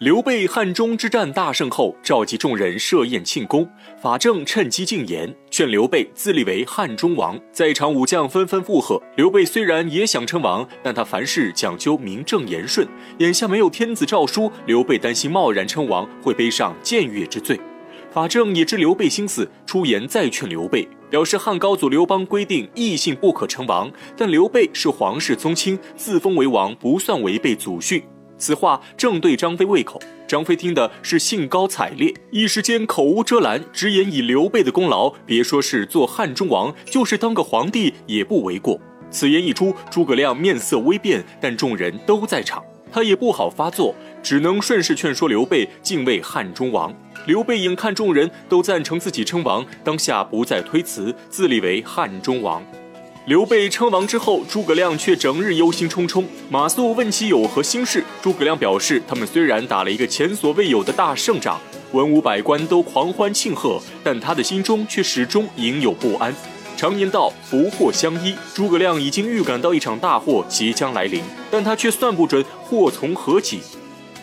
刘备汉中之战大胜后，召集众人设宴庆功。法正趁机进言，劝刘备自立为汉中王。在场武将纷纷附和。刘备虽然也想称王，但他凡事讲究名正言顺。眼下没有天子诏书，刘备担心贸然称王会背上僭越之罪。法正也知刘备心思，出言再劝刘备，表示汉高祖刘邦规定异姓不可称王，但刘备是皇室宗亲，自封为王不算违背祖训。此话正对张飞胃口，张飞听的是兴高采烈，一时间口无遮拦，直言以刘备的功劳，别说是做汉中王，就是当个皇帝也不为过。此言一出，诸葛亮面色微变，但众人都在场，他也不好发作，只能顺势劝说刘备敬畏汉中王。刘备眼看众人都赞成自己称王，当下不再推辞，自立为汉中王。刘备称王之后，诸葛亮却整日忧心忡忡。马谡问其有何心事，诸葛亮表示，他们虽然打了一个前所未有的大胜仗，文武百官都狂欢庆贺，但他的心中却始终隐有不安。常言道，福祸相依，诸葛亮已经预感到一场大祸即将来临，但他却算不准祸从何起。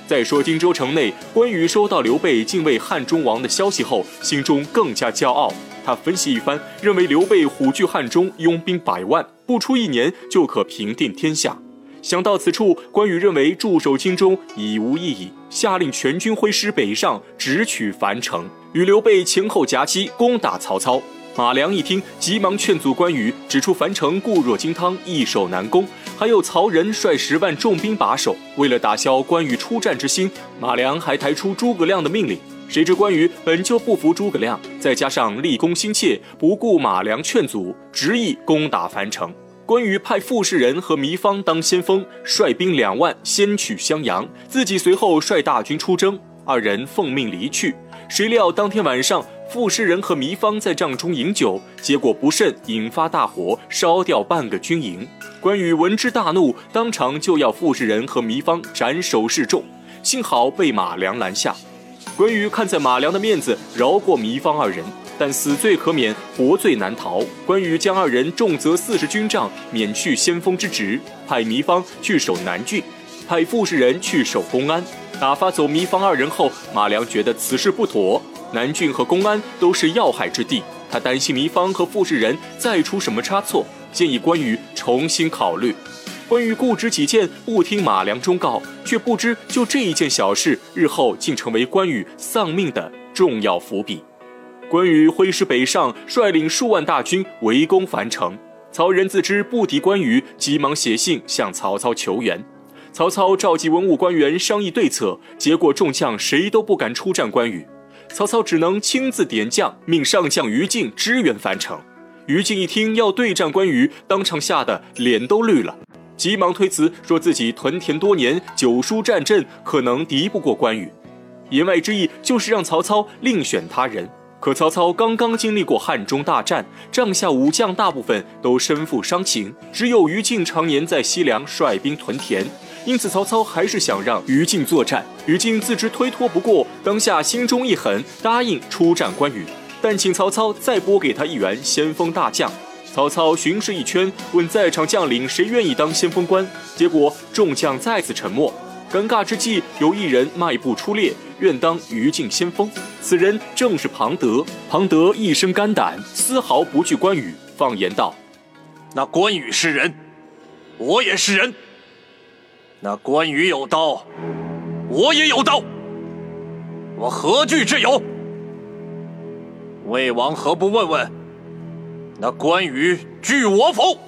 再说荆州城内，关羽收到刘备敬畏汉中王的消息后，心中更加骄傲。他分析一番，认为刘备虎踞汉中，拥兵百万，不出一年就可平定天下。想到此处，关羽认为驻守荆州已无意义，下令全军挥师北上，直取樊城，与刘备前后夹击，攻打曹操。马良一听，急忙劝阻关羽，指出樊城固若金汤，易守难攻，还有曹仁率十万重兵把守。为了打消关羽出战之心，马良还抬出诸葛亮的命令。谁知关羽本就不服诸葛亮，再加上立功心切，不顾马良劝阻，执意攻打樊城。关羽派傅士仁和糜芳当先锋，率兵两万先取襄阳，自己随后率大军出征。二人奉命离去。谁料当天晚上，傅士仁和糜芳在帐中饮酒，结果不慎引发大火，烧掉半个军营。关羽闻之大怒，当场就要傅士仁和糜芳斩首示众，幸好被马良拦下。关羽看在马良的面子，饶过糜芳二人，但死罪可免，活罪难逃。关羽将二人重责四十军帐，免去先锋之职，派糜芳去守南郡，派傅士仁去守公安。打发走糜芳二人后，马良觉得此事不妥，南郡和公安都是要害之地，他担心糜芳和傅士仁再出什么差错，建议关羽重新考虑。关羽固执己见，不听马良忠告，却不知就这一件小事，日后竟成为关羽丧命的重要伏笔。关羽挥师北上，率领数万大军围攻樊城。曹仁自知不敌关羽，急忙写信向曹操求援。曹操召集文武官员商议对策，结果众将谁都不敢出战关羽。曹操只能亲自点将，命上将于禁支援樊城。于禁一听要对战关羽，当场吓得脸都绿了。急忙推辞，说自己屯田多年，久疏战阵，可能敌不过关羽。言外之意就是让曹操另选他人。可曹操刚刚经历过汉中大战，帐下武将大部分都身负伤情，只有于禁常年在西凉率兵屯田，因此曹操还是想让于禁作战。于禁自知推脱不过，当下心中一狠，答应出战关羽，但请曹操再拨给他一员先锋大将。曹操巡视一圈，问在场将领谁愿意当先锋官，结果众将再次沉默。尴尬之际，有一人迈步出列，愿当于禁先锋。此人正是庞德。庞德一身肝胆，丝毫不惧关羽，放言道：“那关羽是人，我也是人。那关羽有刀，我也有刀，我何惧之有？魏王何不问问？”那关羽惧我否？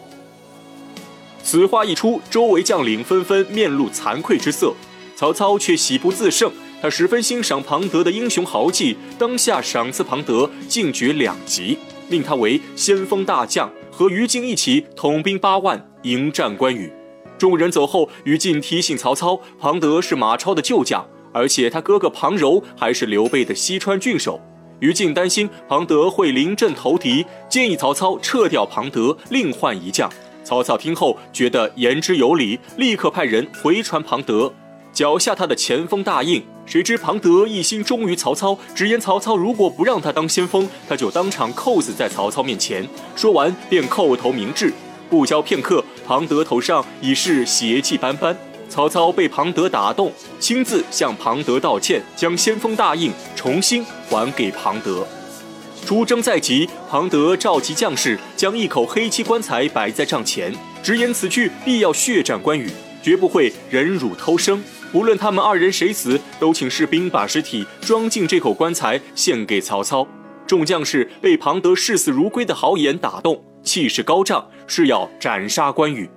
此话一出，周围将领纷纷面露惭愧之色。曹操却喜不自胜，他十分欣赏庞德的英雄豪气，当下赏赐庞德进爵两级，命他为先锋大将，和于禁一起统兵八万迎战关羽。众人走后，于禁提醒曹操，庞德是马超的旧将，而且他哥哥庞柔还是刘备的西川郡守。于禁担心庞德会临阵投敌，建议曹操撤掉庞德，另换一将。曹操听后觉得言之有理，立刻派人回传庞德，缴下他的前锋大印。谁知庞德一心忠于曹操，直言曹操如果不让他当先锋，他就当场扣死在曹操面前。说完便叩头明志。不消片刻，庞德头上已是血迹斑斑。曹操被庞德打动，亲自向庞德道歉，将先锋大印重新还给庞德。出征在即，庞德召集将士，将一口黑漆棺材摆在帐前，直言此去必要血战关羽，绝不会忍辱偷生。无论他们二人谁死，都请士兵把尸体装进这口棺材，献给曹操。众将士被庞德视死如归的豪言打动，气势高涨，誓要斩杀关羽。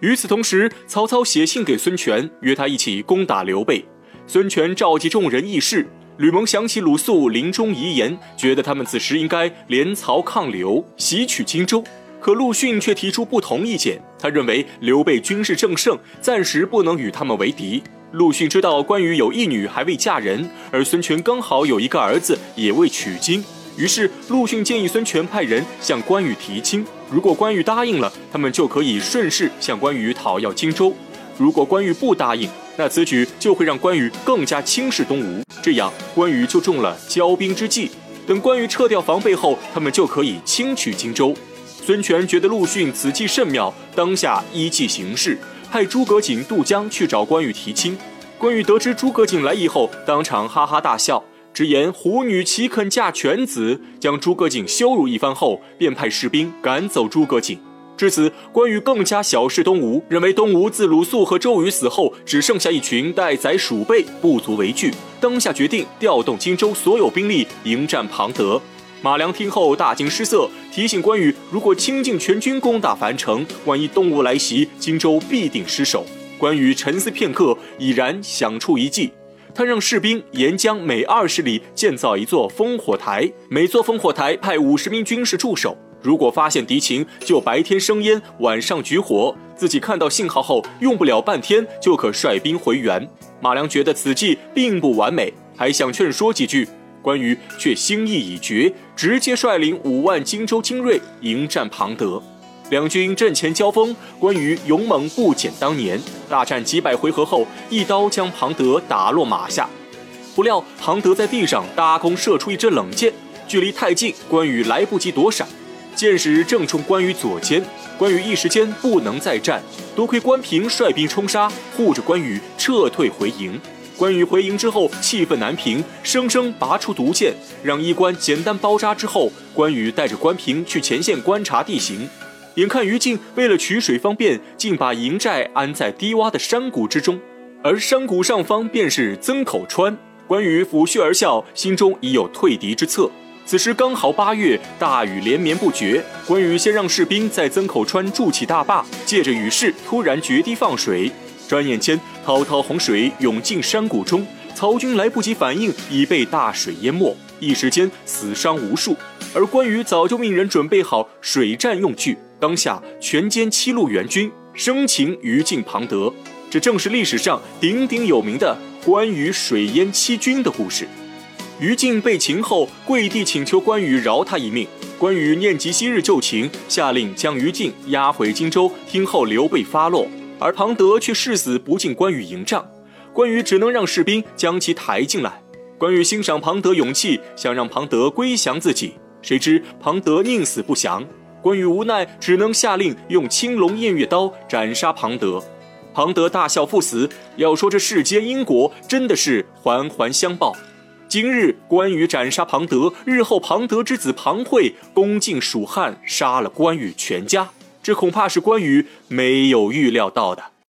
与此同时，曹操写信给孙权，约他一起攻打刘备。孙权召集众人议事。吕蒙想起鲁肃临终遗言，觉得他们此时应该联曹抗刘，袭取荆州。可陆逊却提出不同意见，他认为刘备军事正盛，暂时不能与他们为敌。陆逊知道关羽有一女还未嫁人，而孙权刚好有一个儿子也未娶经，于是陆逊建议孙权派人向关羽提亲。如果关羽答应了，他们就可以顺势向关羽讨要荆州；如果关羽不答应，那此举就会让关羽更加轻视东吴，这样关羽就中了骄兵之计。等关羽撤掉防备后，他们就可以轻取荆州。孙权觉得陆逊此计甚妙，当下依计行事，派诸葛瑾渡江去找关羽提亲。关羽得知诸葛瑾来意后，当场哈哈大笑。直言虎女岂肯嫁犬子？将诸葛瑾羞辱一番后，便派士兵赶走诸葛瑾。至此，关羽更加小视东吴，认为东吴自鲁肃和周瑜死后，只剩下一群待宰鼠辈，不足为惧。当下决定调动荆州所有兵力迎战庞德。马良听后大惊失色，提醒关羽：如果倾尽全军攻打樊城，万一东吴来袭，荆州必定失守。关羽沉思片刻，已然想出一计。他让士兵沿江每二十里建造一座烽火台，每座烽火台派五十名军士驻守。如果发现敌情，就白天生烟，晚上举火。自己看到信号后，用不了半天就可率兵回援。马良觉得此计并不完美，还想劝说几句，关羽却心意已决，直接率领五万荆州精锐迎战庞德。两军阵前交锋，关羽勇猛不减当年。大战几百回合后，一刀将庞德打落马下。不料庞德在地上搭弓射出一支冷箭，距离太近，关羽来不及躲闪，箭矢正中关羽左肩。关羽一时间不能再战，多亏关平率兵冲杀，护着关羽撤退回营。关羽回营之后，气愤难平，生生拔出毒箭，让医官简单包扎之后，关羽带着关平去前线观察地形。眼看于禁为了取水方便，竟把营寨安在低洼的山谷之中，而山谷上方便是曾口川。关羽抚恤而笑，心中已有退敌之策。此时刚好八月，大雨连绵不绝。关羽先让士兵在曾口川筑起大坝，借着雨势突然决堤放水。转眼间，滔滔洪水涌进山谷中，曹军来不及反应，已被大水淹没，一时间死伤无数。而关羽早就命人准备好水战用具。当下全歼七路援军，生擒于禁、庞德，这正是历史上鼎鼎有名的关羽水淹七军的故事。于禁被擒后，跪地请求关羽饶他一命。关羽念及昔日旧情，下令将于禁押回荆州，听候刘备发落。而庞德却誓死不进关羽营帐，关羽只能让士兵将其抬进来。关羽欣赏庞德勇气，想让庞德归降自己，谁知庞德宁死不降。关羽无奈，只能下令用青龙偃月刀斩杀庞德。庞德大笑赴死。要说这世间因果，真的是环环相报。今日关羽斩杀庞德，日后庞德之子庞会攻进蜀汉，杀了关羽全家。这恐怕是关羽没有预料到的。